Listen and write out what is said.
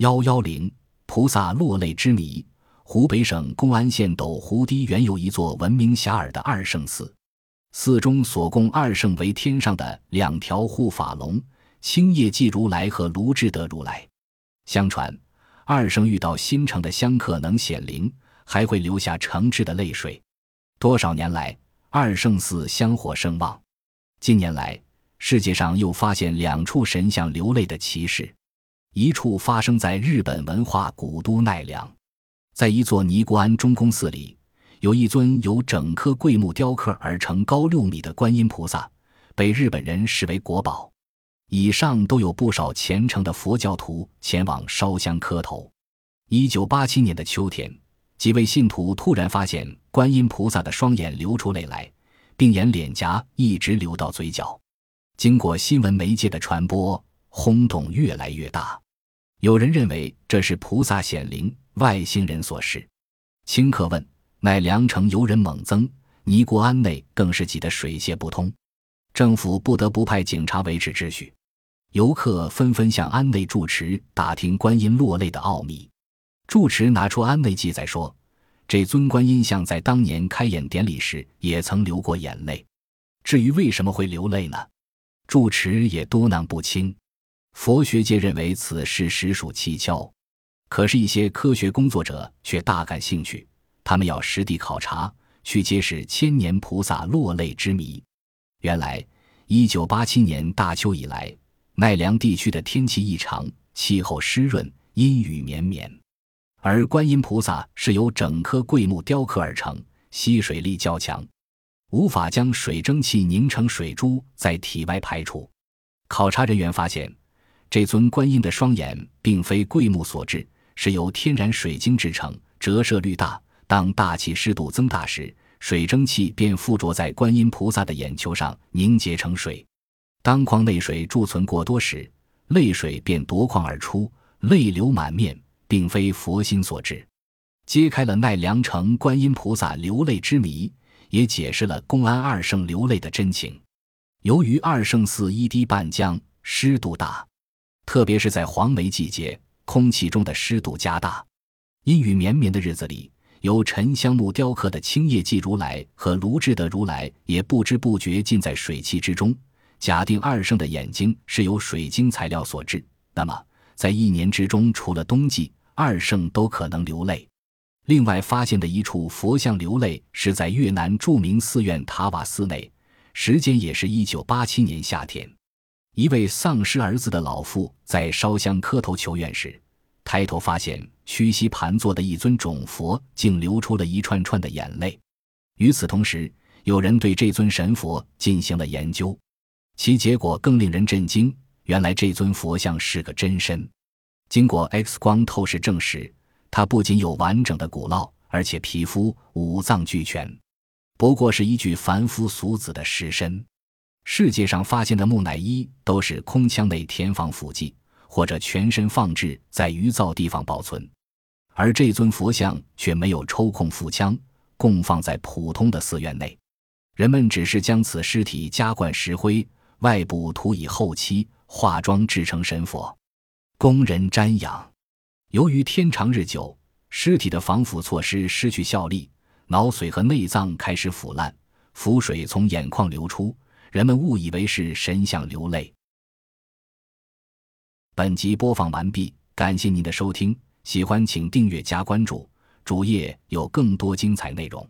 幺幺零菩萨落泪之谜。湖北省公安县斗湖堤原有一座闻名遐迩的二圣寺，寺中所供二圣为天上的两条护法龙，青叶髻如来和卢志德如来。相传，二圣遇到心诚的香客能显灵，还会留下诚挚的泪水。多少年来，二圣寺香火盛旺。近年来，世界上又发现两处神像流泪的奇事，一处发生在日本文化古都奈良。在一座尼姑庵中宫寺里，有一尊由整棵桂木雕刻而成、高六米的观音菩萨，被日本人视为国宝。以上都有不少虔诚的佛教徒前往烧香磕头。一九八七年的秋天，几位信徒突然发现观音菩萨的双眼流出泪来，并沿脸颊一直流到嘴角。经过新闻媒介的传播，轰动越来越大。有人认为这是菩萨显灵。外星人所示，顷刻问乃良城游人猛增，尼姑庵内更是挤得水泄不通，政府不得不派警察维持秩序。游客纷纷向庵内住持打听观音落泪的奥秘。住持拿出庵内记载说，这尊观音像在当年开演典礼时也曾流过眼泪。至于为什么会流泪呢？住持也多囊不清。佛学界认为此事实属蹊跷。可是，一些科学工作者却大感兴趣，他们要实地考察，去揭示千年菩萨落泪之谜。原来，一九八七年大秋以来，奈良地区的天气异常，气候湿润，阴雨绵绵，而观音菩萨是由整颗桂木雕刻而成，吸水力较强，无法将水蒸气凝成水珠在体外排出。考察人员发现，这尊观音的双眼并非桂木所制。是由天然水晶制成，折射率大。当大气湿度增大时，水蒸气便附着在观音菩萨的眼球上，凝结成水。当眶内水贮存过多时，泪水便夺眶而出，泪流满面，并非佛心所致。揭开了奈良城观音菩萨流泪之谜，也解释了公安二圣流泪的真情。由于二圣寺一堤半江，湿度大，特别是在黄梅季节。空气中的湿度加大，阴雨绵绵的日子里，由沉香木雕刻的青叶髻如来和卢制的如来也不知不觉浸在水汽之中。假定二圣的眼睛是由水晶材料所制，那么在一年之中，除了冬季，二圣都可能流泪。另外，发现的一处佛像流泪是在越南著名寺院塔瓦寺内，时间也是一九八七年夏天。一位丧失儿子的老妇在烧香磕头求愿时，抬头发现屈膝盘坐的一尊种佛竟流出了一串串的眼泪。与此同时，有人对这尊神佛进行了研究，其结果更令人震惊。原来这尊佛像是个真身，经过 X 光透视证实，它不仅有完整的骨烙，而且皮肤五脏俱全，不过是一具凡夫俗子的尸身。世界上发现的木乃伊都是空腔内填放腹剂，或者全身放置在余造地方保存，而这尊佛像却没有抽空腹腔，供放在普通的寺院内。人们只是将此尸体加灌石灰，外部涂以厚漆，化妆制成神佛，供人瞻仰。由于天长日久，尸体的防腐措施失去效力，脑髓和内脏开始腐烂，腐水从眼眶流出。人们误以为是神像流泪。本集播放完毕，感谢您的收听，喜欢请订阅加关注，主页有更多精彩内容。